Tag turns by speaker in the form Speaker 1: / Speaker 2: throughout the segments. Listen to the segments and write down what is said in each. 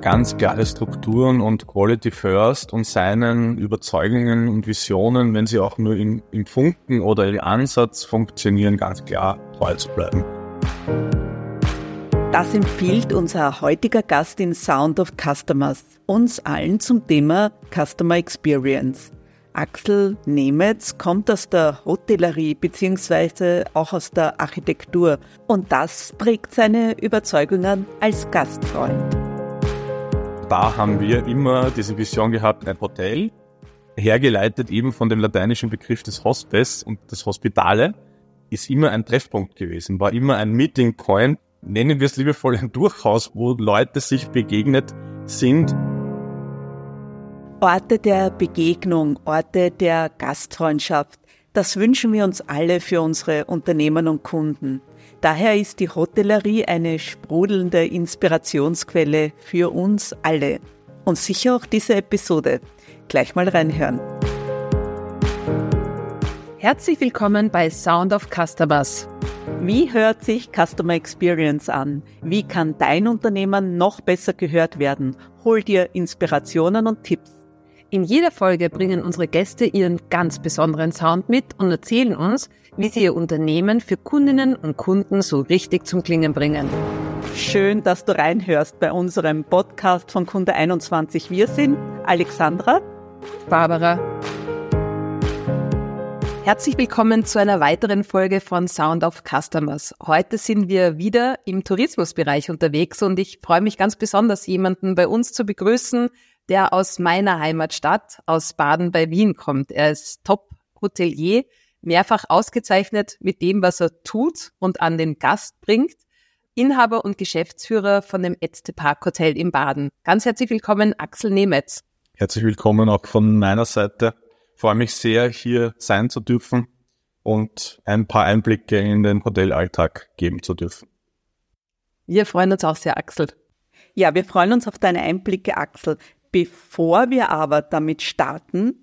Speaker 1: ganz klare Strukturen und Quality First und seinen Überzeugungen und Visionen, wenn sie auch nur im, im Funken oder im Ansatz funktionieren, ganz klar treu zu bleiben.
Speaker 2: Das empfiehlt unser heutiger Gast in Sound of Customers, uns allen zum Thema Customer Experience. Axel Nemetz kommt aus der Hotellerie bzw. auch aus der Architektur und das prägt seine Überzeugungen als Gastfreund
Speaker 1: da haben wir immer diese Vision gehabt, ein Hotel, hergeleitet eben von dem lateinischen Begriff des Hospes und das Hospitale, ist immer ein Treffpunkt gewesen, war immer ein Meeting Point, nennen wir es liebevoll ein Durchhaus, wo Leute sich begegnet sind.
Speaker 2: Orte der Begegnung, Orte der Gastfreundschaft, das wünschen wir uns alle für unsere Unternehmen und Kunden. Daher ist die Hotellerie eine sprudelnde Inspirationsquelle für uns alle. Und sicher auch diese Episode. Gleich mal reinhören. Herzlich willkommen bei Sound of Customers. Wie hört sich Customer Experience an? Wie kann dein Unternehmen noch besser gehört werden? Hol dir Inspirationen und Tipps. In jeder Folge bringen unsere Gäste ihren ganz besonderen Sound mit und erzählen uns, wie sie ihr Unternehmen für Kundinnen und Kunden so richtig zum Klingen bringen. Schön, dass du reinhörst bei unserem Podcast von Kunde 21. Wir sind Alexandra, Barbara. Herzlich willkommen zu einer weiteren Folge von Sound of Customers. Heute sind wir wieder im Tourismusbereich unterwegs und ich freue mich ganz besonders, jemanden bei uns zu begrüßen, der aus meiner Heimatstadt, aus Baden bei Wien kommt. Er ist Top-Hotelier, mehrfach ausgezeichnet mit dem, was er tut und an den Gast bringt. Inhaber und Geschäftsführer von dem Etzte Park Hotel in Baden. Ganz herzlich willkommen, Axel Nemetz.
Speaker 1: Herzlich willkommen auch von meiner Seite. Ich freue mich sehr, hier sein zu dürfen und ein paar Einblicke in den Hotelalltag geben zu dürfen.
Speaker 2: Wir freuen uns auch sehr, Axel. Ja, wir freuen uns auf deine Einblicke, Axel. Bevor wir aber damit starten,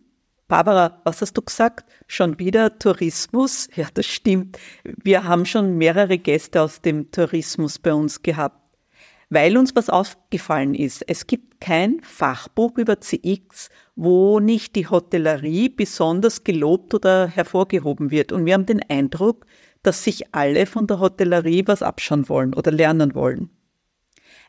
Speaker 2: Barbara, was hast du gesagt? Schon wieder Tourismus? Ja, das stimmt. Wir haben schon mehrere Gäste aus dem Tourismus bei uns gehabt, weil uns was aufgefallen ist. Es gibt kein Fachbuch über CX, wo nicht die Hotellerie besonders gelobt oder hervorgehoben wird. Und wir haben den Eindruck, dass sich alle von der Hotellerie was abschauen wollen oder lernen wollen.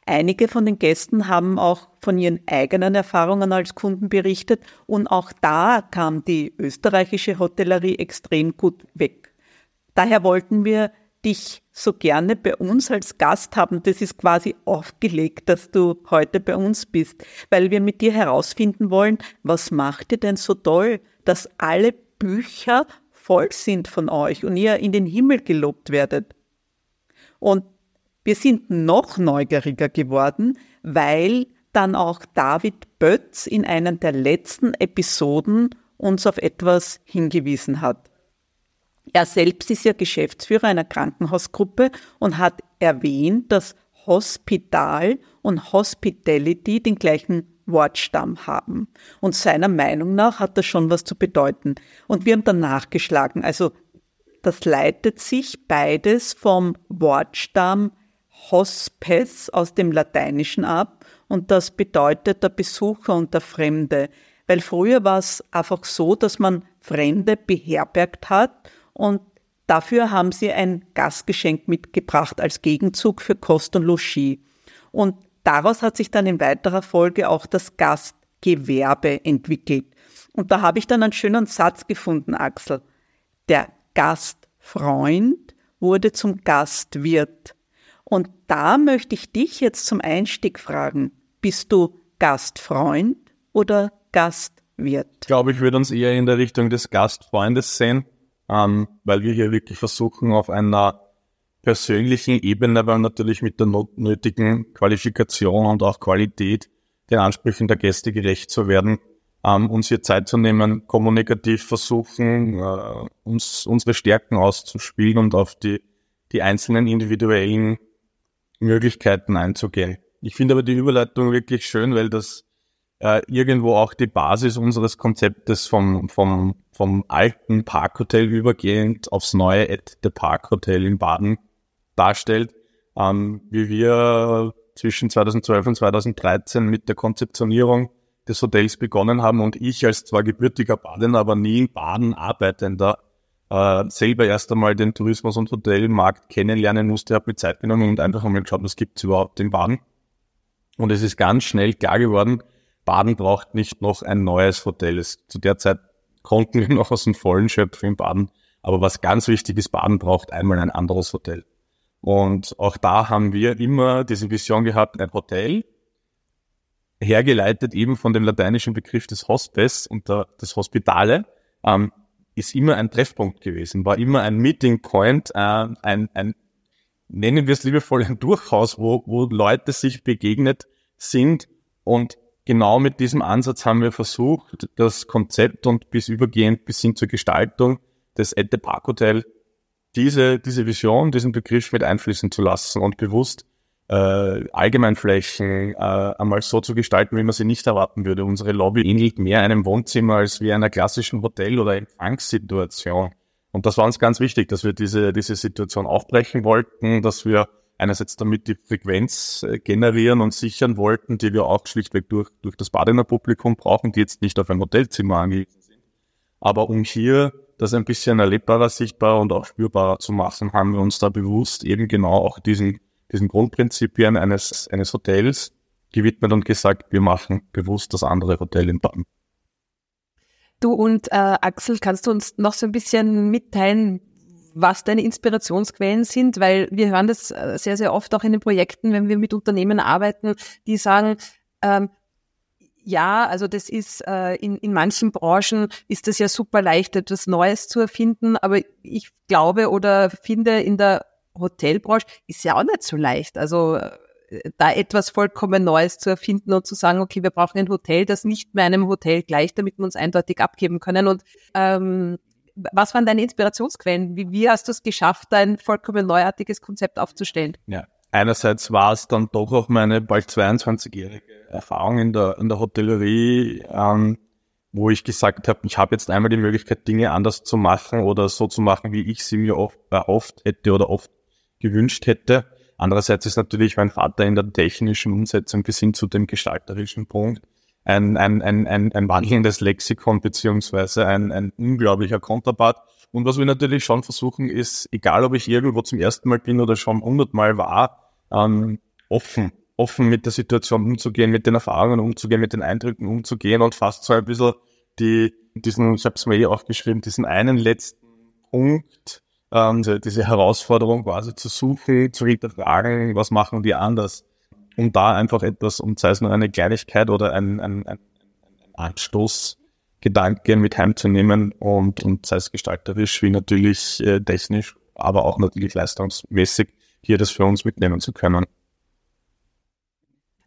Speaker 2: Einige von den Gästen haben auch von ihren eigenen Erfahrungen als Kunden berichtet und auch da kam die österreichische Hotellerie extrem gut weg. Daher wollten wir dich so gerne bei uns als Gast haben. Das ist quasi aufgelegt, dass du heute bei uns bist, weil wir mit dir herausfinden wollen, was macht ihr denn so toll, dass alle Bücher voll sind von euch und ihr in den Himmel gelobt werdet. Und wir sind noch neugieriger geworden, weil dann auch David Bötz in einer der letzten Episoden uns auf etwas hingewiesen hat. Er selbst ist ja Geschäftsführer einer Krankenhausgruppe und hat erwähnt, dass Hospital und Hospitality den gleichen Wortstamm haben. Und seiner Meinung nach hat das schon was zu bedeuten. Und wir haben dann nachgeschlagen. Also das leitet sich beides vom Wortstamm Hospes aus dem Lateinischen ab und das bedeutet der Besucher und der Fremde. Weil früher war es einfach so, dass man Fremde beherbergt hat und dafür haben sie ein Gastgeschenk mitgebracht als Gegenzug für Kost und Logis. Und daraus hat sich dann in weiterer Folge auch das Gastgewerbe entwickelt. Und da habe ich dann einen schönen Satz gefunden, Axel. Der Gastfreund wurde zum Gastwirt. Und da möchte ich dich jetzt zum Einstieg fragen, bist du Gastfreund oder Gastwirt?
Speaker 1: Ich glaube, ich würde uns eher in der Richtung des Gastfreundes sehen, ähm, weil wir hier wirklich versuchen, auf einer persönlichen Ebene, weil natürlich mit der nötigen Qualifikation und auch Qualität den Ansprüchen der Gäste gerecht zu werden, ähm, uns hier Zeit zu nehmen, kommunikativ versuchen, äh, uns unsere Stärken auszuspielen und auf die, die einzelnen individuellen Möglichkeiten einzugehen. Ich finde aber die Überleitung wirklich schön, weil das äh, irgendwo auch die Basis unseres Konzeptes vom, vom, vom alten Parkhotel übergehend aufs neue At the Park Hotel in Baden darstellt, ähm, wie wir zwischen 2012 und 2013 mit der Konzeptionierung des Hotels begonnen haben und ich als zwar gebürtiger Badener, aber nie in Baden arbeitender, äh, selber erst einmal den Tourismus- und Hotelmarkt kennenlernen musste, habe mit Zeit genommen und einfach einmal geschaut, was gibt's überhaupt in Baden. Und es ist ganz schnell klar geworden, Baden braucht nicht noch ein neues Hotel. Es, zu der Zeit konnten wir noch aus dem Vollen schöpfen in Baden. Aber was ganz wichtig ist, Baden braucht einmal ein anderes Hotel. Und auch da haben wir immer diese Vision gehabt, ein Hotel, hergeleitet eben von dem lateinischen Begriff des Hospice und der, des Hospitale, ähm, ist immer ein Treffpunkt gewesen, war immer ein Meeting Point, äh, ein, ein, nennen wir es liebevoll, ein Durchhaus, wo, wo Leute sich begegnet sind. Und genau mit diesem Ansatz haben wir versucht, das Konzept und bis übergehend bis hin zur Gestaltung des Ette Park Hotel diese, diese Vision, diesen Begriff mit einfließen zu lassen und bewusst äh, Allgemeinflächen äh, einmal so zu gestalten, wie man sie nicht erwarten würde. Unsere Lobby ähnelt mehr einem Wohnzimmer als wie einer klassischen Hotel- oder Empfangssituation. Und das war uns ganz wichtig, dass wir diese, diese Situation aufbrechen wollten, dass wir einerseits damit die Frequenz äh, generieren und sichern wollten, die wir auch schlichtweg durch, durch das Badener Publikum brauchen, die jetzt nicht auf ein Hotelzimmer angewiesen sind. Aber um hier das ein bisschen erlebbarer, sichtbarer und auch spürbarer zu machen, haben wir uns da bewusst eben genau auch diesen, diesen Grundprinzipien eines, eines Hotels gewidmet und gesagt, wir machen bewusst das andere Hotel in Baden.
Speaker 3: Du und äh, Axel, kannst du uns noch so ein bisschen mitteilen, was deine Inspirationsquellen sind? Weil wir hören das äh, sehr, sehr oft auch in den Projekten, wenn wir mit Unternehmen arbeiten, die sagen, ähm, ja, also das ist äh, in, in manchen Branchen ist das ja super leicht, etwas Neues zu erfinden, aber ich glaube oder finde in der Hotelbranche ist ja auch nicht so leicht. Also äh, da etwas vollkommen Neues zu erfinden und zu sagen, okay, wir brauchen ein Hotel, das nicht mehr einem Hotel gleicht, damit wir uns eindeutig abgeben können. Und ähm, was waren deine Inspirationsquellen? Wie, wie hast du es geschafft, ein vollkommen neuartiges Konzept aufzustellen?
Speaker 1: Ja, einerseits war es dann doch auch meine bald 22-jährige Erfahrung in der, in der Hotellerie, ähm, wo ich gesagt habe, ich habe jetzt einmal die Möglichkeit, Dinge anders zu machen oder so zu machen, wie ich sie mir oft erhofft hätte oder oft gewünscht hätte. Andererseits ist natürlich mein Vater in der technischen Umsetzung bis hin zu dem gestalterischen Punkt ein, ein, ein, ein, ein wandelndes Lexikon beziehungsweise ein, ein unglaublicher Konterpart. Und was wir natürlich schon versuchen, ist, egal ob ich irgendwo zum ersten Mal bin oder schon hundertmal war, ähm, offen, offen mit der Situation umzugehen, mit den Erfahrungen umzugehen, mit den Eindrücken umzugehen und fast so ein bisschen die, diesen, ich habe es mir eh aufgeschrieben, diesen einen letzten Punkt, ähm, diese Herausforderung quasi zu suchen, zu hinterfragen, was machen die anders, um da einfach etwas, um sei es nur eine Kleinigkeit oder ein, ein, ein, ein Anstoß, Gedanke mit heimzunehmen und, und sei es gestalterisch wie natürlich äh, technisch, aber auch natürlich leistungsmäßig hier das für uns mitnehmen zu können.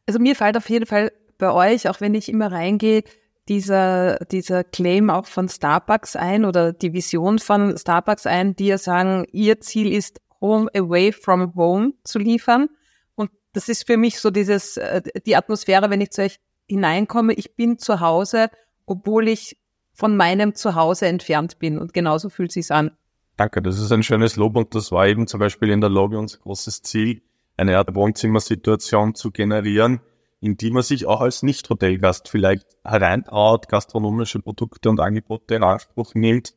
Speaker 3: Also mir fällt auf jeden Fall bei euch, auch wenn ich immer reingehe, dieser, dieser Claim auch von Starbucks ein oder die Vision von Starbucks ein, die ja sagen, ihr Ziel ist, Home away from home zu liefern. Und das ist für mich so dieses, äh, die Atmosphäre, wenn ich zu euch hineinkomme, ich bin zu Hause obwohl ich von meinem Zuhause entfernt bin. Und genauso fühlt sich's an.
Speaker 1: Danke, das ist ein schönes Lob und das war eben zum Beispiel in der Lobby unser großes Ziel, eine Art Wohnzimmersituation zu generieren, in die man sich auch als Nicht-Hotelgast vielleicht hereintraut, gastronomische Produkte und Angebote in Anspruch nimmt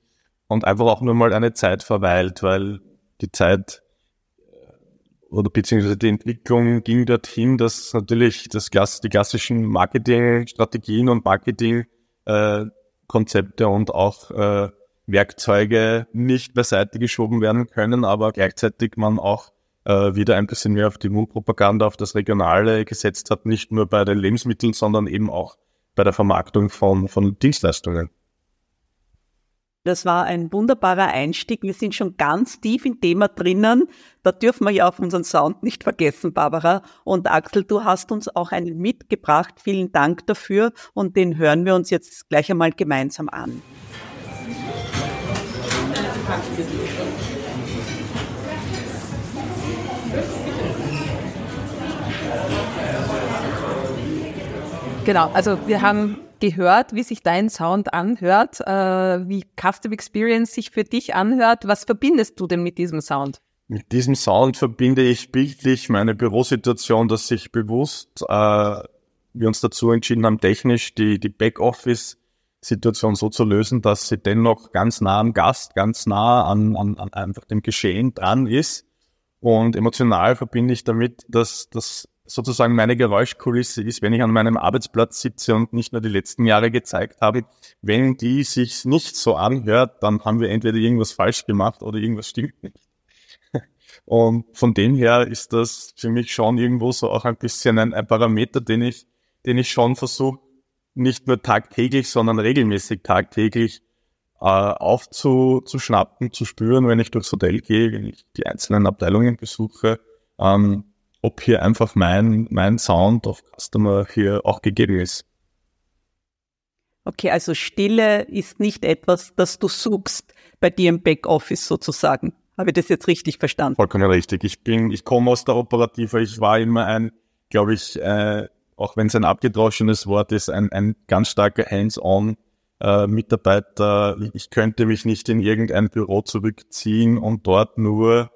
Speaker 1: und einfach auch nur mal eine Zeit verweilt, weil die Zeit äh, oder beziehungsweise die Entwicklung ging dorthin, dass natürlich das, die klassischen Marketingstrategien und Marketing äh, und auch äh, Werkzeuge nicht beiseite geschoben werden können, aber gleichzeitig man auch äh, wieder ein bisschen mehr auf die Mundpropaganda, auf das Regionale gesetzt hat, nicht nur bei den Lebensmitteln, sondern eben auch bei der Vermarktung von, von Dienstleistungen.
Speaker 3: Das war ein wunderbarer Einstieg. Wir sind schon ganz tief im Thema drinnen. Da dürfen wir ja auch unseren Sound nicht vergessen, Barbara. Und Axel, du hast uns auch einen mitgebracht. Vielen Dank dafür. Und den hören wir uns jetzt gleich einmal gemeinsam an. Genau, also wir haben gehört, wie sich dein Sound anhört, äh, wie Custom Experience sich für dich anhört. Was verbindest du denn mit diesem Sound?
Speaker 1: Mit diesem Sound verbinde ich bildlich meine Bürosituation, dass ich bewusst äh, wir uns dazu entschieden haben, technisch die, die Backoffice-Situation so zu lösen, dass sie dennoch ganz nah am Gast, ganz nah an, an, an einfach dem Geschehen dran ist. Und emotional verbinde ich damit, dass das sozusagen meine Geräuschkulisse ist, wenn ich an meinem Arbeitsplatz sitze und nicht nur die letzten Jahre gezeigt habe, wenn die sich nicht so anhört, dann haben wir entweder irgendwas falsch gemacht oder irgendwas stimmt nicht. Und von dem her ist das für mich schon irgendwo so auch ein bisschen ein, ein Parameter, den ich, den ich schon versuche, nicht nur tagtäglich, sondern regelmäßig tagtäglich äh, aufzuschnappen, zu spüren, wenn ich durchs Hotel gehe, wenn ich die einzelnen Abteilungen besuche, ähm, ob hier einfach mein, mein Sound of Customer hier auch gegeben ist.
Speaker 2: Okay, also Stille ist nicht etwas, das du suchst bei dir im Backoffice sozusagen. Habe ich das jetzt richtig verstanden?
Speaker 1: Vollkommen richtig. Ich bin, ich komme aus der Operative. Ich war immer ein, glaube ich, äh, auch wenn es ein abgedroschenes Wort ist, ein, ein ganz starker Hands-on äh, Mitarbeiter. Ich könnte mich nicht in irgendein Büro zurückziehen und dort nur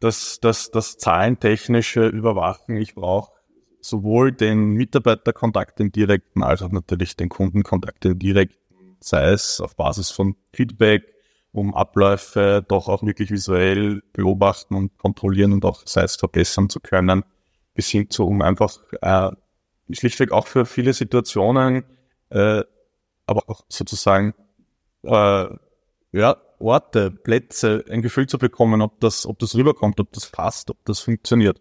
Speaker 1: das, das, das zahlentechnische überwachen. Ich brauche sowohl den Mitarbeiterkontakt, den direkten, als auch natürlich den Kundenkontakt, den direkten, sei es auf Basis von Feedback, um Abläufe doch auch wirklich visuell beobachten und kontrollieren und auch sei es verbessern zu können, bis hin zu, um einfach äh, schlichtweg auch für viele Situationen, äh, aber auch sozusagen äh, ja, Orte, Plätze, ein Gefühl zu bekommen, ob das, ob das rüberkommt, ob das passt, ob das funktioniert.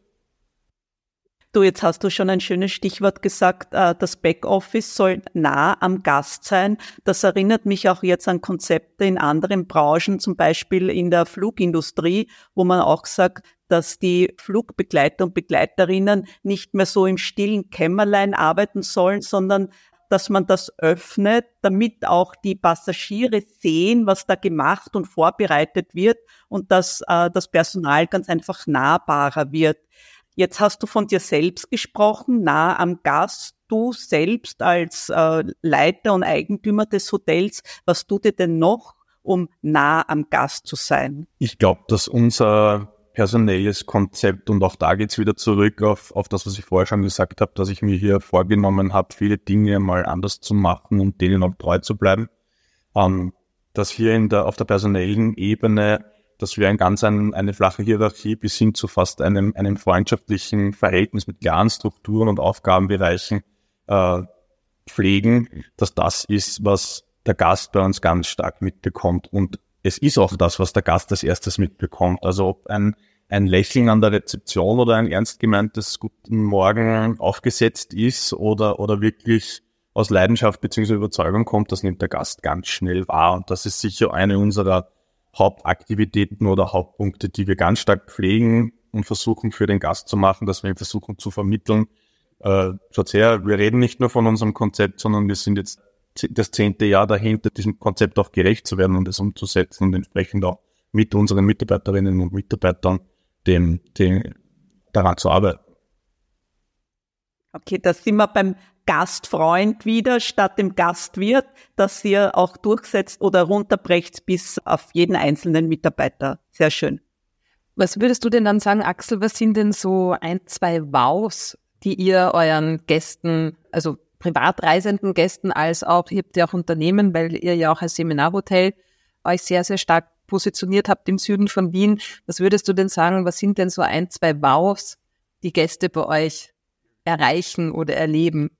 Speaker 2: Du, jetzt hast du schon ein schönes Stichwort gesagt, äh, das Backoffice soll nah am Gast sein. Das erinnert mich auch jetzt an Konzepte in anderen Branchen, zum Beispiel in der Flugindustrie, wo man auch sagt, dass die Flugbegleiter und Begleiterinnen nicht mehr so im stillen Kämmerlein arbeiten sollen, sondern dass man das öffnet, damit auch die Passagiere sehen, was da gemacht und vorbereitet wird und dass äh, das Personal ganz einfach nahbarer wird. Jetzt hast du von dir selbst gesprochen, nah am Gast. Du selbst als äh, Leiter und Eigentümer des Hotels, was tut dir denn noch, um nah am Gast zu sein?
Speaker 1: Ich glaube, dass unser personelles Konzept und auch da geht's wieder zurück auf, auf das, was ich vorher schon gesagt habe, dass ich mir hier vorgenommen habe, viele Dinge mal anders zu machen und denen auch treu zu bleiben. Ähm, dass hier in der, auf der personellen Ebene, dass wir ein ganz ein, eine flache Hierarchie bis hin zu fast einem, einem freundschaftlichen Verhältnis mit klaren Strukturen und Aufgabenbereichen äh, pflegen, dass das ist, was der Gast bei uns ganz stark mitbekommt. Und es ist auch das, was der Gast als erstes mitbekommt. Also ob ein, ein Lächeln an der Rezeption oder ein ernst gemeintes Guten Morgen aufgesetzt ist oder, oder wirklich aus Leidenschaft bzw. Überzeugung kommt, das nimmt der Gast ganz schnell wahr. Und das ist sicher eine unserer Hauptaktivitäten oder Hauptpunkte, die wir ganz stark pflegen und versuchen für den Gast zu machen, dass wir ihn versuchen zu vermitteln. Äh, schaut her, wir reden nicht nur von unserem Konzept, sondern wir sind jetzt das zehnte Jahr dahinter, diesem Konzept auch gerecht zu werden und es umzusetzen und entsprechend auch mit unseren Mitarbeiterinnen und Mitarbeitern dem, dem daran zu arbeiten.
Speaker 2: Okay, da sind wir beim Gastfreund wieder statt dem Gastwirt, dass ihr auch durchsetzt oder runterbrecht bis auf jeden einzelnen Mitarbeiter. Sehr schön.
Speaker 3: Was würdest du denn dann sagen, Axel, was sind denn so ein, zwei Wows, die ihr euren Gästen, also privatreisenden Gästen als auch, ihr habt ja auch Unternehmen, weil ihr ja auch als Seminarhotel euch sehr, sehr stark positioniert habt im Süden von Wien. Was würdest du denn sagen, was sind denn so ein, zwei Wows, die Gäste bei euch erreichen oder erleben?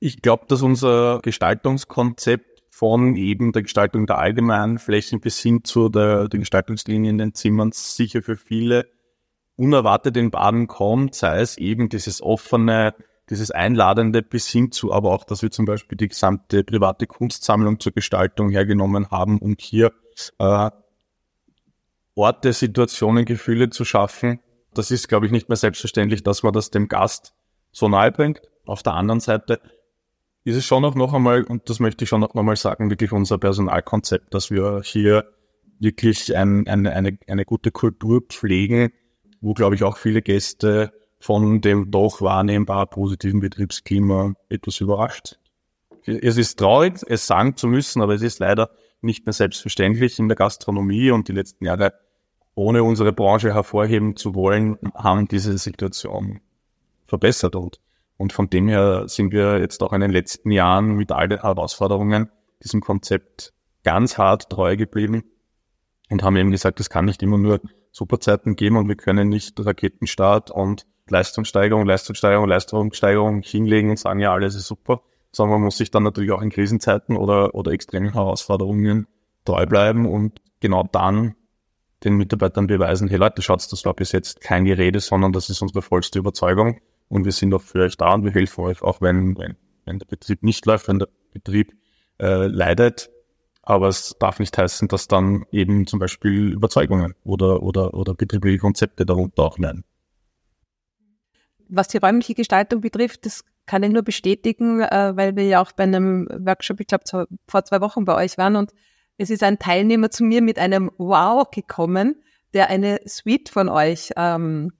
Speaker 1: Ich glaube, dass unser Gestaltungskonzept von eben der Gestaltung der allgemeinen Flächen bis hin zu der, der Gestaltungslinie in den Zimmern sicher für viele unerwartet in Baden kommt, sei es eben dieses offene, dieses Einladende bis hin zu, aber auch, dass wir zum Beispiel die gesamte private Kunstsammlung zur Gestaltung hergenommen haben, um hier äh, Orte, Situationen, Gefühle zu schaffen. Das ist, glaube ich, nicht mehr selbstverständlich, dass man das dem Gast so nahe bringt. Auf der anderen Seite ist es schon auch noch einmal, und das möchte ich schon noch einmal sagen, wirklich unser Personalkonzept, dass wir hier wirklich ein, eine, eine, eine gute Kultur pflegen, wo, glaube ich, auch viele Gäste von dem doch wahrnehmbar positiven Betriebsklima etwas überrascht. Es ist traurig, es sagen zu müssen, aber es ist leider nicht mehr selbstverständlich in der Gastronomie und die letzten Jahre ohne unsere Branche hervorheben zu wollen, haben diese Situation verbessert und und von dem her sind wir jetzt auch in den letzten Jahren mit all den Herausforderungen diesem Konzept ganz hart treu geblieben und haben eben gesagt, es kann nicht immer nur Superzeiten geben und wir können nicht Raketenstart und Leistungssteigerung, Leistungssteigerung, Leistungssteigerung hinlegen und sagen, ja, alles ist super, sondern man muss sich dann natürlich auch in Krisenzeiten oder, oder extremen Herausforderungen treu bleiben und genau dann den Mitarbeitern beweisen, hey Leute, schaut, das war bis jetzt kein Gerede, sondern das ist unsere vollste Überzeugung und wir sind auch für euch da und wir helfen euch, auch wenn, wenn, wenn der Betrieb nicht läuft, wenn der Betrieb äh, leidet. Aber es darf nicht heißen, dass dann eben zum Beispiel Überzeugungen oder, oder, oder betriebliche Konzepte darunter auch leiden.
Speaker 3: Was die räumliche Gestaltung betrifft, das kann ich nur bestätigen, äh, weil wir ja auch bei einem Workshop, ich glaube, vor zwei Wochen bei euch waren und es ist ein Teilnehmer zu mir mit einem Wow gekommen, der eine Suite von euch ähm,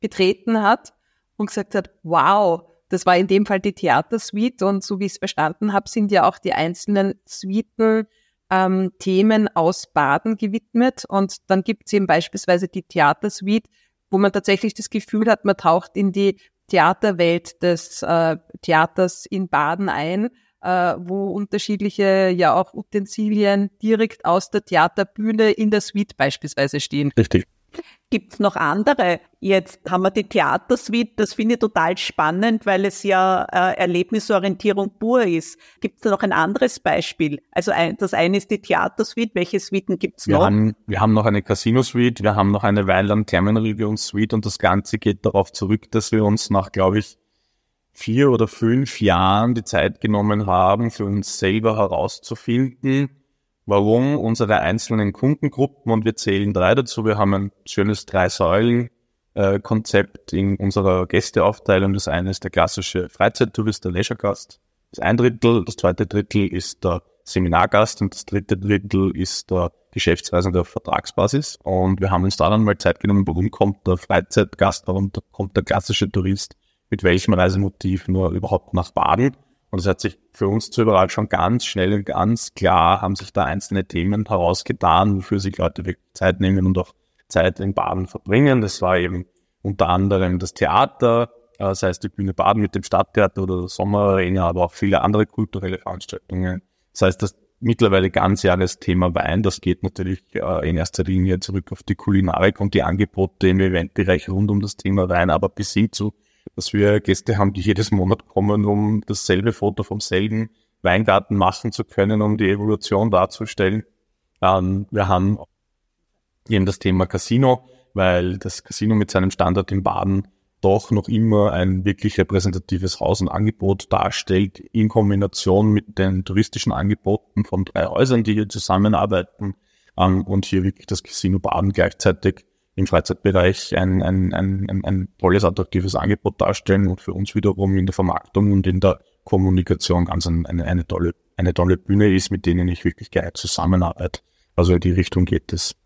Speaker 3: betreten hat und gesagt hat, wow, das war in dem Fall die Theatersuite und so wie ich es verstanden habe, sind ja auch die einzelnen Suiten ähm, Themen aus Baden gewidmet und dann gibt es eben beispielsweise die Theatersuite, wo man tatsächlich das Gefühl hat, man taucht in die Theaterwelt des äh, Theaters in Baden ein, äh, wo unterschiedliche ja auch Utensilien direkt aus der Theaterbühne in der Suite beispielsweise stehen.
Speaker 1: Richtig.
Speaker 2: Gibt es noch andere? Jetzt haben wir die Theatersuite, das finde ich total spannend, weil es ja äh, Erlebnisorientierung pur ist. Gibt es da noch ein anderes Beispiel? Also ein, das eine ist die Theatersuite, welche Suiten gibt es noch?
Speaker 1: Haben, wir haben noch eine Casino-Suite, wir haben noch eine Weiland Terminal Suite und das Ganze geht darauf zurück, dass wir uns nach, glaube ich, vier oder fünf Jahren die Zeit genommen haben, für uns selber herauszufinden, warum unsere einzelnen Kundengruppen, und wir zählen drei dazu, wir haben ein schönes Drei-Säulen-Konzept in unserer Gästeaufteilung. Das eine ist der klassische Freizeittourist, der Leisuregast. Das ein Drittel, das zweite Drittel ist der Seminargast und das dritte Drittel ist der Geschäftsreisende auf Vertragsbasis. Und wir haben uns da dann mal Zeit genommen, warum kommt der Freizeitgast, warum kommt der klassische Tourist, mit welchem Reisemotiv nur überhaupt nach Baden und es hat sich für uns zu überall schon ganz schnell und ganz klar haben sich da einzelne Themen herausgetan, wofür sich Leute wirklich Zeit nehmen und auch Zeit in Baden verbringen. Das war eben unter anderem das Theater, äh, das heißt die Bühne Baden mit dem Stadttheater oder der Sommerarena, aber auch viele andere kulturelle Veranstaltungen. Das heißt, das mittlerweile ganz ganzjahres Thema Wein, das geht natürlich äh, in erster Linie zurück auf die Kulinarik und die Angebote im Eventbereich rund um das Thema Wein, aber bis hin zu dass wir Gäste haben, die jedes Monat kommen, um dasselbe Foto vom selben Weingarten machen zu können, um die Evolution darzustellen. Ähm, wir haben eben das Thema Casino, weil das Casino mit seinem Standort in Baden doch noch immer ein wirklich repräsentatives Haus und Angebot darstellt, in Kombination mit den touristischen Angeboten von drei Häusern, die hier zusammenarbeiten ähm, und hier wirklich das Casino Baden gleichzeitig im Freizeitbereich ein, ein, ein, ein, tolles, attraktives Angebot darstellen und für uns wiederum in der Vermarktung und in der Kommunikation ganz eine, eine, tolle, eine tolle Bühne ist, mit denen ich wirklich gerne zusammenarbeite. Also in die Richtung geht es.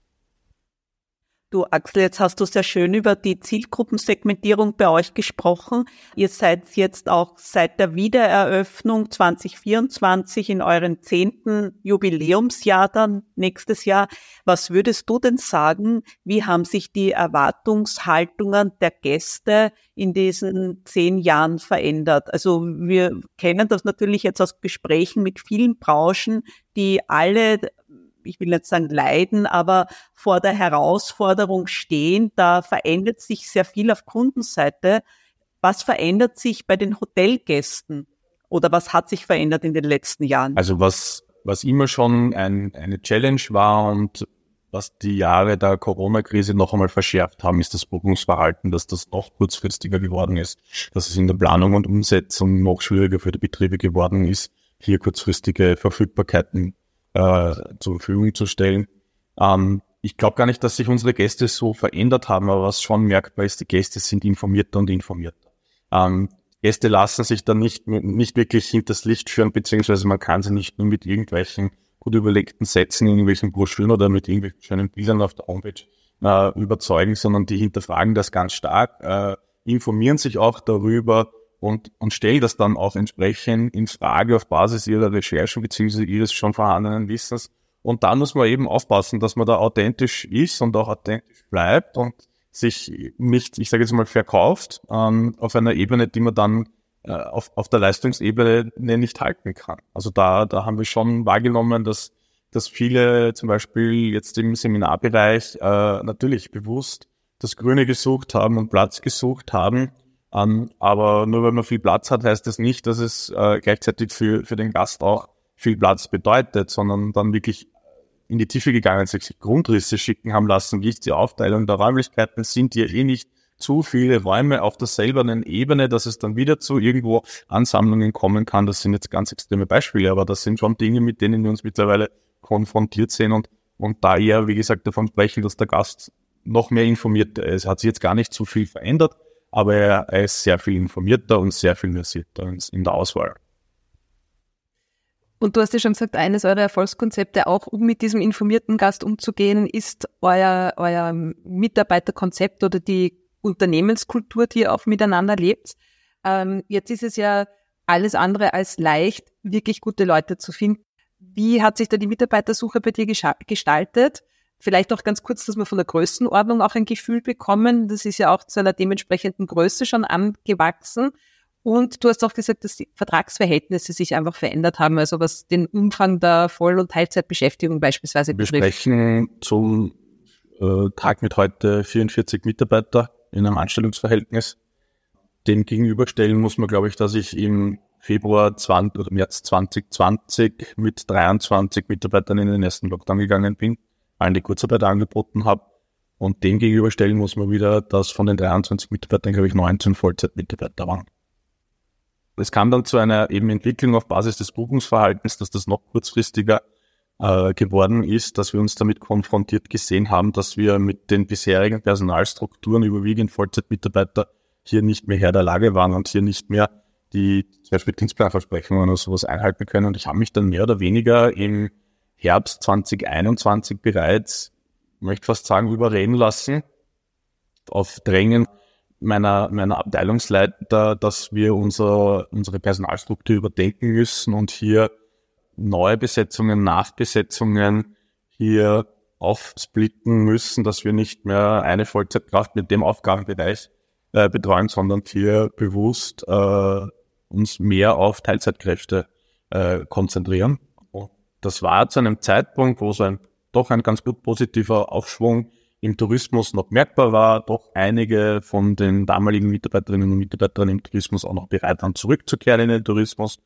Speaker 2: Du Axel, jetzt hast du sehr schön über die Zielgruppensegmentierung bei euch gesprochen. Ihr seid jetzt auch seit der Wiedereröffnung 2024 in euren zehnten Jubiläumsjahr dann nächstes Jahr. Was würdest du denn sagen? Wie haben sich die Erwartungshaltungen der Gäste in diesen zehn Jahren verändert? Also wir kennen das natürlich jetzt aus Gesprächen mit vielen Branchen, die alle ich will nicht sagen leiden, aber vor der Herausforderung stehen. Da verändert sich sehr viel auf Kundenseite. Was verändert sich bei den Hotelgästen? Oder was hat sich verändert in den letzten Jahren?
Speaker 1: Also was, was immer schon ein, eine Challenge war und was die Jahre der Corona-Krise noch einmal verschärft haben, ist das Buchungsverhalten, dass das noch kurzfristiger geworden ist, dass es in der Planung und Umsetzung noch schwieriger für die Betriebe geworden ist, hier kurzfristige Verfügbarkeiten äh, zur Verfügung zu stellen. Ähm, ich glaube gar nicht, dass sich unsere Gäste so verändert haben, aber was schon merkbar ist, die Gäste sind informierter und informierter. Ähm, Gäste lassen sich dann nicht, nicht wirklich hinters Licht führen, beziehungsweise man kann sie nicht nur mit irgendwelchen gut überlegten Sätzen in irgendwelchen Broschüren oder mit irgendwelchen schönen Bildern auf der Homepage äh, überzeugen, sondern die hinterfragen das ganz stark, äh, informieren sich auch darüber, und, und stelle das dann auch entsprechend in Frage auf Basis ihrer Recherchen bzw. ihres schon vorhandenen Wissens Und da muss man eben aufpassen, dass man da authentisch ist und auch authentisch bleibt und sich nicht, ich sage jetzt mal, verkauft ähm, auf einer Ebene, die man dann äh, auf, auf der Leistungsebene nicht halten kann. Also da, da haben wir schon wahrgenommen, dass, dass viele zum Beispiel jetzt im Seminarbereich äh, natürlich bewusst das Grüne gesucht haben und Platz gesucht haben. Ähm, aber nur weil man viel Platz hat, heißt das nicht, dass es äh, gleichzeitig für, für den Gast auch viel Platz bedeutet, sondern dann wirklich in die Tiefe gegangen, sich Grundrisse schicken haben lassen, wie ist die Aufteilung der Räumlichkeiten, sind hier eh nicht zu viele Räume auf derselben Ebene, dass es dann wieder zu irgendwo Ansammlungen kommen kann. Das sind jetzt ganz extreme Beispiele, aber das sind schon Dinge, mit denen wir uns mittlerweile konfrontiert sehen und, und da eher, wie gesagt, davon sprechen, dass der Gast noch mehr informiert ist. Hat sich jetzt gar nicht so viel verändert, aber er, ist sehr viel informierter und sehr viel versierter in der Auswahl.
Speaker 3: Und du hast ja schon gesagt, eines eurer Erfolgskonzepte, auch um mit diesem informierten Gast umzugehen, ist euer, euer Mitarbeiterkonzept oder die Unternehmenskultur, die ihr auch miteinander lebt. Ähm, jetzt ist es ja alles andere als leicht, wirklich gute Leute zu finden. Wie hat sich da die Mitarbeitersuche bei dir gestaltet? Vielleicht auch ganz kurz, dass wir von der Größenordnung auch ein Gefühl bekommen. Das ist ja auch zu einer dementsprechenden Größe schon angewachsen. Und du hast auch gesagt, dass die Vertragsverhältnisse sich einfach verändert haben, also was den Umfang der Voll- und Teilzeitbeschäftigung beispielsweise
Speaker 1: betrifft. Wir sprechen zum äh, Tag mit heute 44 Mitarbeiter in einem Anstellungsverhältnis. Dem gegenüberstellen muss man, glaube ich, dass ich im Februar 20 oder März 2020 mit 23 Mitarbeitern in den ersten Lockdown gegangen bin, allen die Kurzarbeit angeboten habe. Und dem gegenüberstellen muss man wieder, dass von den 23 Mitarbeitern, glaube ich, 19 Vollzeitmitarbeiter waren. Es kam dann zu einer eben Entwicklung auf Basis des Buchungsverhaltens, dass das noch kurzfristiger äh, geworden ist, dass wir uns damit konfrontiert gesehen haben, dass wir mit den bisherigen Personalstrukturen überwiegend Vollzeitmitarbeiter hier nicht mehr Herr der Lage waren und hier nicht mehr die zum Beispiel Dienstplanversprechungen oder sowas einhalten können. Und ich habe mich dann mehr oder weniger im Herbst 2021 bereits, möchte fast sagen, überreden lassen, auf Drängen meiner, meiner Abteilungsleiter, dass wir unser, unsere Personalstruktur überdenken müssen und hier neue Besetzungen, Nachbesetzungen hier aufsplitten müssen, dass wir nicht mehr eine Vollzeitkraft mit dem Aufgabenbereich äh, betreuen, sondern hier bewusst äh, uns mehr auf Teilzeitkräfte äh, konzentrieren. Das war zu einem Zeitpunkt, wo so ein doch ein ganz gut positiver Aufschwung im Tourismus noch merkbar war, doch einige von den damaligen Mitarbeiterinnen und Mitarbeitern im Tourismus auch noch bereit waren, zurückzukehren in den Tourismus.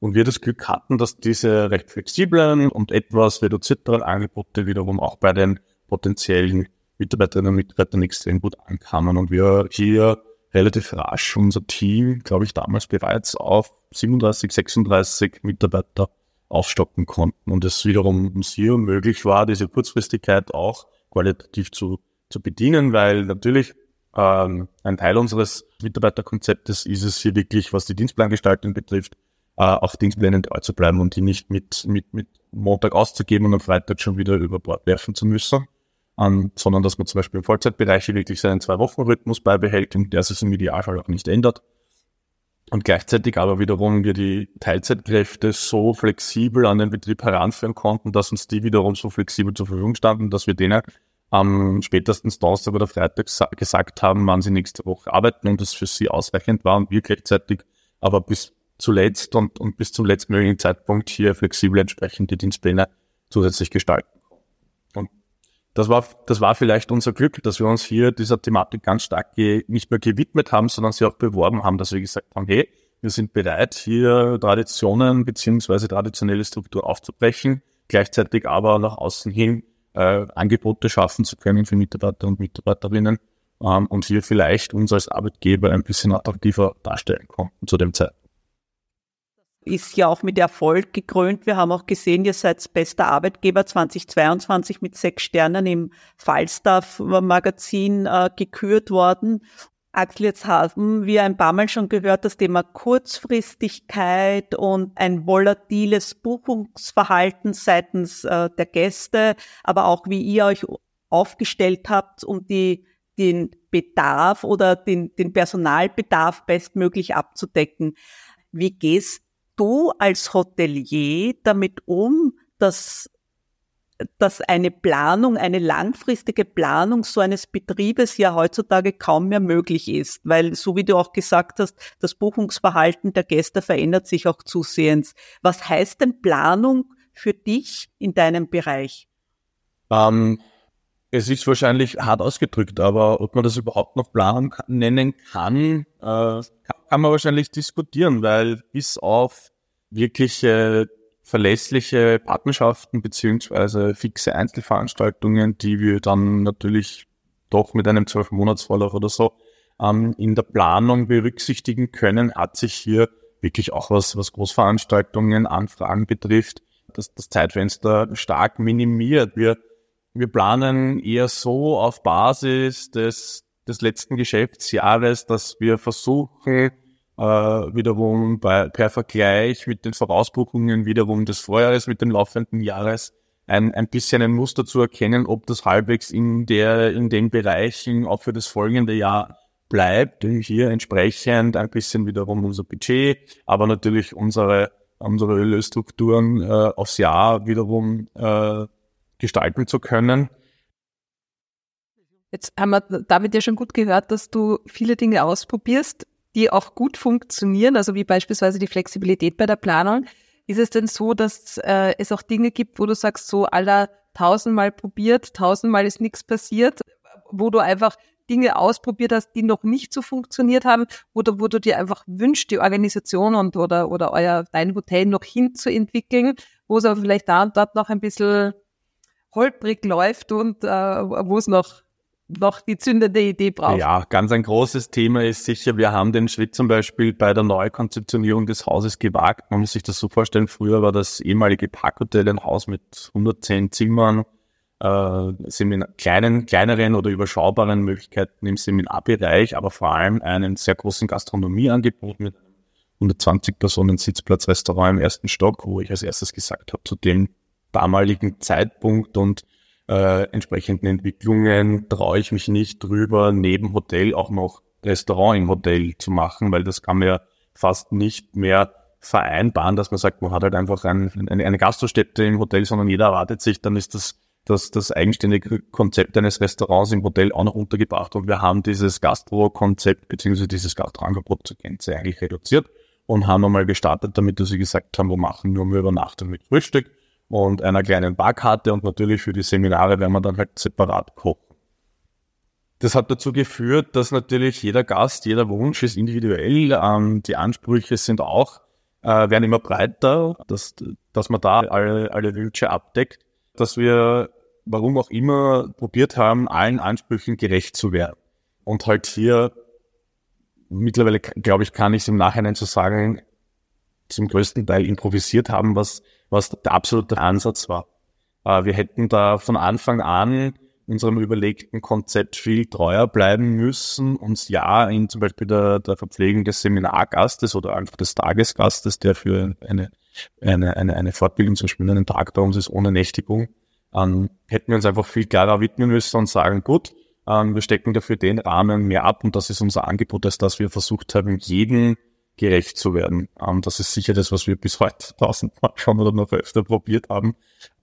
Speaker 1: Und wir das Glück hatten, dass diese recht flexiblen und etwas reduzierteren Angebote wiederum auch bei den potenziellen Mitarbeiterinnen und Mitarbeitern extrem gut ankamen. Und wir hier relativ rasch unser Team, glaube ich, damals bereits auf 37, 36 Mitarbeiter aufstocken konnten. Und es wiederum hier möglich war, diese Kurzfristigkeit auch qualitativ zu, zu bedienen, weil natürlich ähm, ein Teil unseres Mitarbeiterkonzeptes ist es hier wirklich, was die Dienstplangestaltung betrifft, äh, auf Dienstplänen treu zu bleiben und die nicht mit, mit, mit Montag auszugeben und am Freitag schon wieder über Bord werfen zu müssen, ähm, sondern dass man zum Beispiel im Vollzeitbereich wirklich seinen Zwei-Wochen-Rhythmus beibehält und der sich im Idealfall auch nicht ändert. Und gleichzeitig aber wiederum wir die Teilzeitkräfte so flexibel an den Betrieb heranführen konnten, dass uns die wiederum so flexibel zur Verfügung standen, dass wir denen am spätestens Donnerstag oder Freitag gesagt haben, wann sie nächste Woche arbeiten und es für sie ausreichend war und wir gleichzeitig aber bis zuletzt und, und bis zum letztmöglichen Zeitpunkt hier flexibel entsprechend die Dienstpläne zusätzlich gestalten. Das war, das war vielleicht unser Glück, dass wir uns hier dieser Thematik ganz stark nicht mehr gewidmet haben, sondern sie auch beworben haben, dass wir gesagt haben, hey, wir sind bereit, hier Traditionen beziehungsweise traditionelle Struktur aufzubrechen, gleichzeitig aber nach außen hin äh, Angebote schaffen zu können für Mitarbeiter und Mitarbeiterinnen ähm, und hier vielleicht uns als Arbeitgeber ein bisschen attraktiver darstellen konnten zu dem Zeitpunkt.
Speaker 2: Ist ja auch mit Erfolg gekrönt. Wir haben auch gesehen, ihr seid bester Arbeitgeber 2022 mit sechs Sternen im Falstaff-Magazin äh, gekürt worden. Axel, jetzt haben wir ein paar Mal schon gehört, das Thema Kurzfristigkeit und ein volatiles Buchungsverhalten seitens äh, der Gäste, aber auch wie ihr euch aufgestellt habt, um die, den Bedarf oder den, den Personalbedarf bestmöglich abzudecken. Wie gehst du als Hotelier damit um, dass dass eine Planung, eine langfristige Planung so eines Betriebes ja heutzutage kaum mehr möglich ist, weil so wie du auch gesagt hast, das Buchungsverhalten der Gäste verändert sich auch zusehends. Was heißt denn Planung für dich in deinem Bereich?
Speaker 1: Ähm, es ist wahrscheinlich hart ausgedrückt, aber ob man das überhaupt noch Planung nennen kann, äh, kann man wahrscheinlich diskutieren, weil bis auf wirkliche verlässliche Partnerschaften beziehungsweise fixe Einzelveranstaltungen, die wir dann natürlich doch mit einem zwölf Monatsvorlauf oder so ähm, in der Planung berücksichtigen können, hat sich hier wirklich auch was, was Großveranstaltungen, Anfragen betrifft, das, das Zeitfenster stark minimiert. Wir, wir planen eher so auf Basis des, des letzten Geschäftsjahres, dass wir versuchen, äh, wiederum bei, per Vergleich mit den Vorausbuchungen wiederum des Vorjahres mit dem laufenden Jahres ein, ein bisschen ein Muster zu erkennen, ob das halbwegs in der, in den Bereichen auch für das folgende Jahr bleibt. Hier entsprechend ein bisschen wiederum unser Budget, aber natürlich unsere, unsere Ölstrukturen äh, aufs Jahr wiederum äh, gestalten zu können.
Speaker 3: Jetzt haben wir damit ja schon gut gehört, dass du viele Dinge ausprobierst die auch gut funktionieren, also wie beispielsweise die Flexibilität bei der Planung. Ist es denn so, dass äh, es auch Dinge gibt, wo du sagst, so aller tausendmal probiert, tausendmal ist nichts passiert, wo du einfach Dinge ausprobiert hast, die noch nicht so funktioniert haben, oder wo du dir einfach wünschst, die Organisation und oder oder euer dein Hotel noch hinzuentwickeln, wo es aber vielleicht da und dort noch ein bisschen holprig läuft und äh, wo es noch noch die zündende Idee braucht.
Speaker 1: Ja, ganz ein großes Thema ist sicher, wir haben den Schritt zum Beispiel bei der Neukonzeptionierung des Hauses gewagt. Man muss sich das so vorstellen, früher war das ehemalige Parkhotel ein Haus mit 110 Zimmern, äh, Semin kleinen, kleineren oder überschaubaren Möglichkeiten im Seminarbereich, aber vor allem einen sehr großen Gastronomieangebot mit 120 Personen Sitzplatzrestaurant im ersten Stock, wo ich als erstes gesagt habe, zu dem damaligen Zeitpunkt und äh, entsprechenden Entwicklungen traue ich mich nicht drüber, neben Hotel auch noch Restaurant im Hotel zu machen, weil das kann man ja fast nicht mehr vereinbaren, dass man sagt, man hat halt einfach ein, eine, eine Gastrostätte im Hotel, sondern jeder erwartet sich, dann ist das, das, das eigenständige Konzept eines Restaurants im Hotel auch noch untergebracht und wir haben dieses Gastro-Konzept beziehungsweise dieses Gastroangebot zur Gänze eigentlich reduziert und haben einmal gestartet damit, dass sie gesagt haben, wir machen nur mehr Übernachtung mit Frühstück und einer kleinen Barkarte und natürlich für die Seminare werden wir dann halt separat kochen. Das hat dazu geführt, dass natürlich jeder Gast, jeder Wunsch ist individuell. Ähm, die Ansprüche sind auch, äh, werden immer breiter, dass, dass man da alle, alle Wünsche abdeckt, dass wir, warum auch immer, probiert haben, allen Ansprüchen gerecht zu werden. Und halt hier, mittlerweile, glaube ich, kann ich es im Nachhinein zu so sagen, zum größten Teil improvisiert haben, was was der absolute Ansatz war. Äh, wir hätten da von Anfang an unserem überlegten Konzept viel treuer bleiben müssen, uns ja in zum Beispiel der, der Verpflegung des Seminargastes oder einfach des Tagesgastes, der für eine, eine, eine, eine Fortbildung zum Beispiel einen Tag bei uns ist ohne Nächtigung, ähm, hätten wir uns einfach viel klarer widmen müssen und sagen, gut, ähm, wir stecken dafür den Rahmen mehr ab und das ist unser Angebot, als dass wir versucht haben, jeden gerecht zu werden. Ähm, das ist sicher das, was wir bis heute tausendmal schon oder noch öfter probiert haben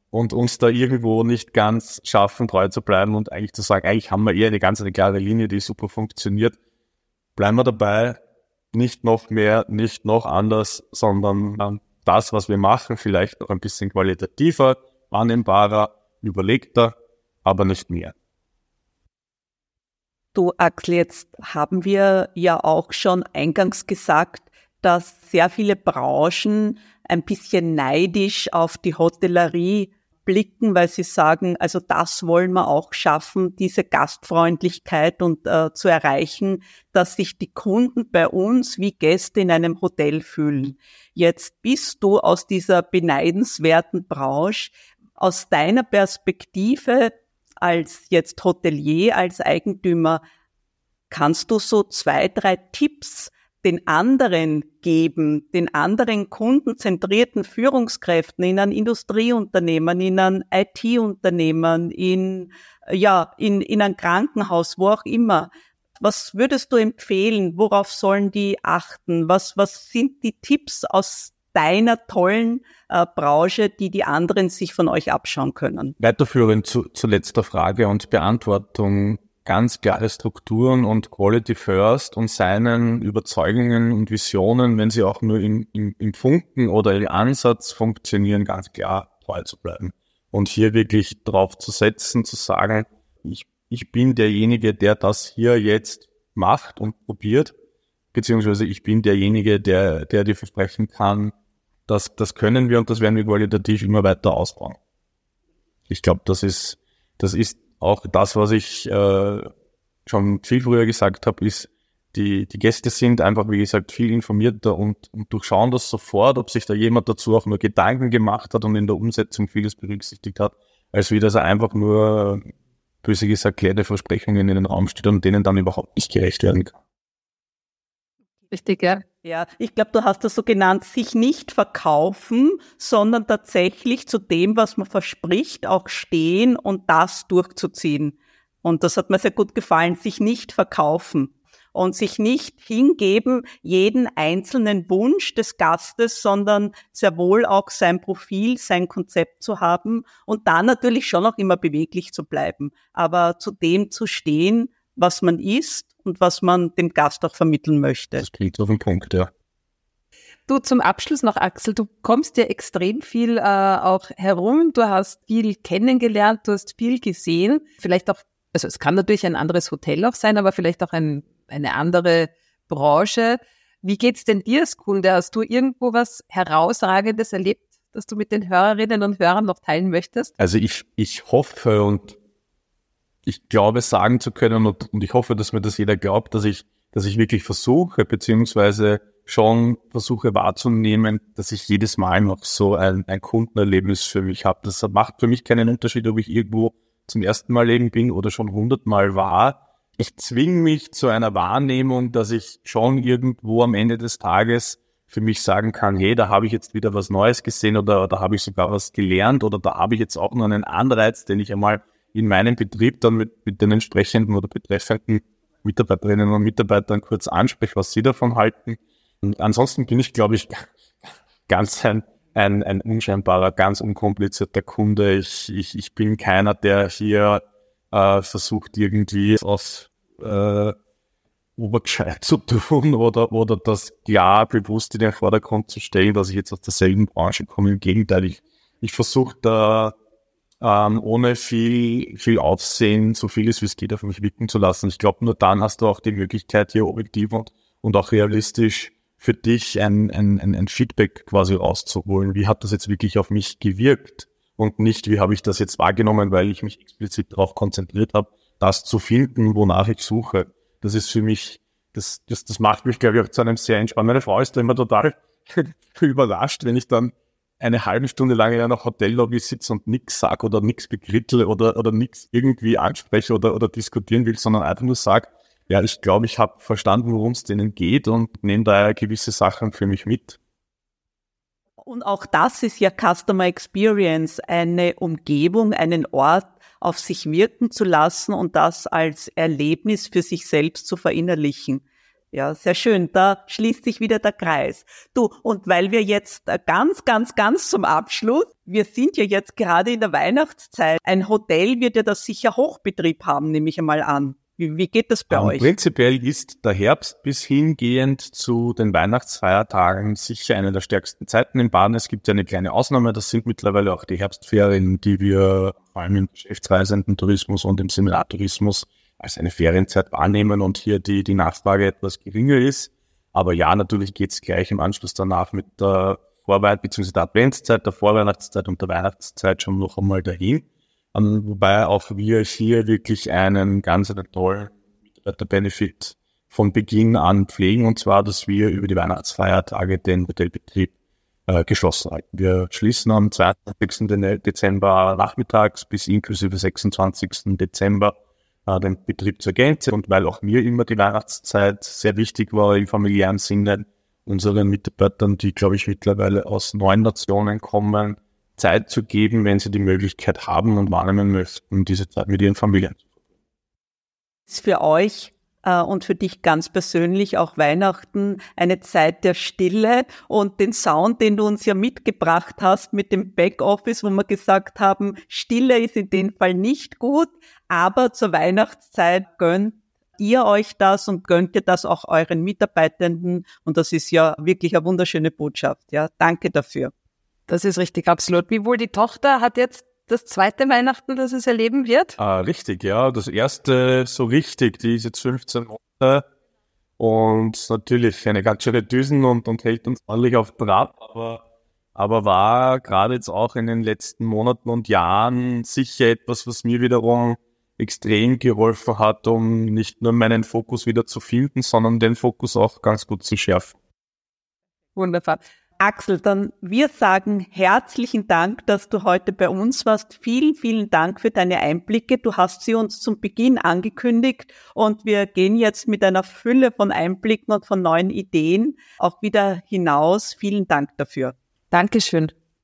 Speaker 1: und uns da irgendwo nicht ganz schaffen, treu zu bleiben und eigentlich zu sagen, eigentlich haben wir eher eine ganz eine klare Linie, die super funktioniert. Bleiben wir dabei, nicht noch mehr, nicht noch anders, sondern ähm, das, was wir machen, vielleicht noch ein bisschen qualitativer, annehmbarer, überlegter, aber nicht mehr.
Speaker 2: Du, Axel, jetzt haben wir ja auch schon eingangs gesagt, dass sehr viele Branchen ein bisschen neidisch auf die Hotellerie blicken, weil sie sagen, also das wollen wir auch schaffen, diese Gastfreundlichkeit und äh, zu erreichen, dass sich die Kunden bei uns wie Gäste in einem Hotel fühlen. Jetzt bist du aus dieser beneidenswerten Branche, aus deiner Perspektive als jetzt Hotelier, als Eigentümer, kannst du so zwei, drei Tipps den anderen geben, den anderen kundenzentrierten Führungskräften in einem Industrieunternehmen, in einem IT-Unternehmen, in, ja, in, in einem Krankenhaus, wo auch immer. Was würdest du empfehlen? Worauf sollen die achten? Was, was sind die Tipps aus deiner tollen äh, Branche, die die anderen sich von euch abschauen können.
Speaker 1: Weiterführend zu, zu letzter Frage und Beantwortung ganz klare Strukturen und Quality First und seinen Überzeugungen und Visionen, wenn sie auch nur im, im, im Funken oder im Ansatz funktionieren, ganz klar treu zu bleiben. Und hier wirklich drauf zu setzen, zu sagen, ich, ich bin derjenige, der das hier jetzt macht und probiert, beziehungsweise ich bin derjenige, der, der dir versprechen kann, dass das können wir und das werden wir qualitativ immer weiter ausbauen. Ich glaube, das ist, das ist auch das, was ich äh, schon viel früher gesagt habe, ist, die, die Gäste sind einfach, wie gesagt, viel informierter und, und durchschauen das sofort, ob sich da jemand dazu auch nur Gedanken gemacht hat und in der Umsetzung vieles berücksichtigt hat, als wie dass er einfach nur, böse gesagt, kleine Versprechungen in den Raum steht und denen dann überhaupt nicht gerecht werden kann.
Speaker 3: Richtig, ja.
Speaker 2: Ja, ich glaube, du hast das so genannt, sich nicht verkaufen, sondern tatsächlich zu dem, was man verspricht, auch stehen und das durchzuziehen. Und das hat mir sehr gut gefallen, sich nicht verkaufen und sich nicht hingeben, jeden einzelnen Wunsch des Gastes, sondern sehr wohl auch sein Profil, sein Konzept zu haben und da natürlich schon auch immer beweglich zu bleiben, aber zu dem zu stehen, was man ist und was man dem Gast auch vermitteln möchte.
Speaker 1: Das klingt auf den Punkt, ja.
Speaker 3: Du zum Abschluss noch, Axel, du kommst ja extrem viel äh, auch herum, du hast viel kennengelernt, du hast viel gesehen, vielleicht auch, also es kann natürlich ein anderes Hotel auch sein, aber vielleicht auch ein, eine andere Branche. Wie geht's denn dir als Kunde? Hast du irgendwo was herausragendes erlebt, das du mit den Hörerinnen und Hörern noch teilen möchtest?
Speaker 1: Also ich, ich hoffe und ich glaube sagen zu können und, und ich hoffe, dass mir das jeder glaubt, dass ich, dass ich wirklich versuche, beziehungsweise schon versuche wahrzunehmen, dass ich jedes Mal noch so ein, ein Kundenerlebnis für mich habe. Das macht für mich keinen Unterschied, ob ich irgendwo zum ersten Mal leben bin oder schon hundertmal war. Ich zwinge mich zu einer Wahrnehmung, dass ich schon irgendwo am Ende des Tages für mich sagen kann, hey, da habe ich jetzt wieder was Neues gesehen oder da habe ich sogar was gelernt oder da habe ich jetzt auch noch einen Anreiz, den ich einmal in meinem Betrieb dann mit, mit den entsprechenden oder betreffenden Mitarbeiterinnen und Mitarbeitern kurz anspreche, was sie davon halten. Und ansonsten bin ich, glaube ich, ganz ein, ein, ein unscheinbarer, ganz unkomplizierter Kunde. Ich, ich, ich bin keiner, der hier äh, versucht, irgendwie auf äh, Obergescheit zu tun oder, oder das klar bewusst in den Vordergrund zu stellen, dass ich jetzt aus derselben Branche komme. Im Gegenteil, ich, ich versuche da ähm, ohne viel, viel Aufsehen so vieles wie es geht auf mich wirken zu lassen. Ich glaube, nur dann hast du auch die Möglichkeit, hier objektiv und, und auch realistisch für dich ein, ein, ein, ein Feedback quasi rauszuholen. Wie hat das jetzt wirklich auf mich gewirkt? Und nicht, wie habe ich das jetzt wahrgenommen, weil ich mich explizit darauf konzentriert habe, das zu finden, wonach ich suche. Das ist für mich, das, das, das macht mich, glaube ich, auch zu einem sehr entspannten. Meine Frau ist da immer total überrascht, wenn ich dann eine halbe Stunde lang in einer Hotellobby sitze und nichts sage oder nichts bekrittle oder, oder nichts irgendwie anspreche oder, oder diskutieren will, sondern einfach nur sage, ja, ich glaube, ich habe verstanden, worum es denen geht und nehme da gewisse Sachen für mich mit.
Speaker 2: Und auch das ist ja Customer Experience, eine Umgebung, einen Ort auf sich wirken zu lassen und das als Erlebnis für sich selbst zu verinnerlichen. Ja, sehr schön. Da schließt sich wieder der Kreis. Du, und weil wir jetzt äh, ganz, ganz, ganz zum Abschluss, wir sind ja jetzt gerade in der Weihnachtszeit. Ein Hotel wird ja das sicher Hochbetrieb haben, nehme ich einmal an. Wie, wie geht das bei ähm, euch?
Speaker 1: Prinzipiell ist der Herbst bis hingehend zu den Weihnachtsfeiertagen sicher eine der stärksten Zeiten in Baden. Es gibt ja eine kleine Ausnahme. Das sind mittlerweile auch die Herbstferien, die wir vor allem im Geschäftsreisenden Tourismus und im Seminartourismus als eine Ferienzeit wahrnehmen und hier die, die Nachfrage etwas geringer ist. Aber ja, natürlich geht's gleich im Anschluss danach mit der Vorweit- bzw. der Adventszeit, der Vorweihnachtszeit und der Weihnachtszeit schon noch einmal dahin. Um, ähm, wobei auch wir hier wirklich einen ganz einen tollen Mitarbeiter-Benefit von Beginn an pflegen, und zwar, dass wir über die Weihnachtsfeiertage den Hotelbetrieb äh, geschlossen halten. Wir schließen am 22. Dezember nachmittags bis inklusive 26. Dezember äh, den Betrieb zur Gänze und weil auch mir immer die Weihnachtszeit sehr wichtig war im familiären Sinne, unseren Mitarbeitern, die, glaube ich, mittlerweile aus neun Nationen kommen, Zeit zu geben, wenn sie die Möglichkeit haben und wahrnehmen möchten, diese Zeit mit ihren Familien.
Speaker 2: Ist für euch und für dich ganz persönlich auch Weihnachten eine Zeit der Stille und den Sound, den du uns ja mitgebracht hast mit dem Backoffice, wo wir gesagt haben, Stille ist in dem Fall nicht gut, aber zur Weihnachtszeit gönnt ihr euch das und gönnt ihr das auch euren Mitarbeitenden und das ist ja wirklich eine wunderschöne Botschaft. Ja, danke dafür.
Speaker 3: Das ist richtig, absolut. Wie wohl die Tochter hat jetzt das zweite Weihnachten, das es erleben wird?
Speaker 1: Ah, richtig, ja. Das erste so richtig, die ist jetzt 15 Monate und natürlich eine ganz schöne Düsen und, und hält uns ordentlich auf Trab, aber, aber war gerade jetzt auch in den letzten Monaten und Jahren sicher etwas, was mir wiederum extrem geholfen hat, um nicht nur meinen Fokus wieder zu finden, sondern den Fokus auch ganz gut zu schärfen.
Speaker 2: Wunderbar. Axel, dann wir sagen herzlichen Dank, dass du heute bei uns warst. Vielen, vielen Dank für deine Einblicke. Du hast sie uns zum Beginn angekündigt und wir gehen jetzt mit einer Fülle von Einblicken und von neuen Ideen auch wieder hinaus. Vielen Dank dafür.
Speaker 3: Dankeschön.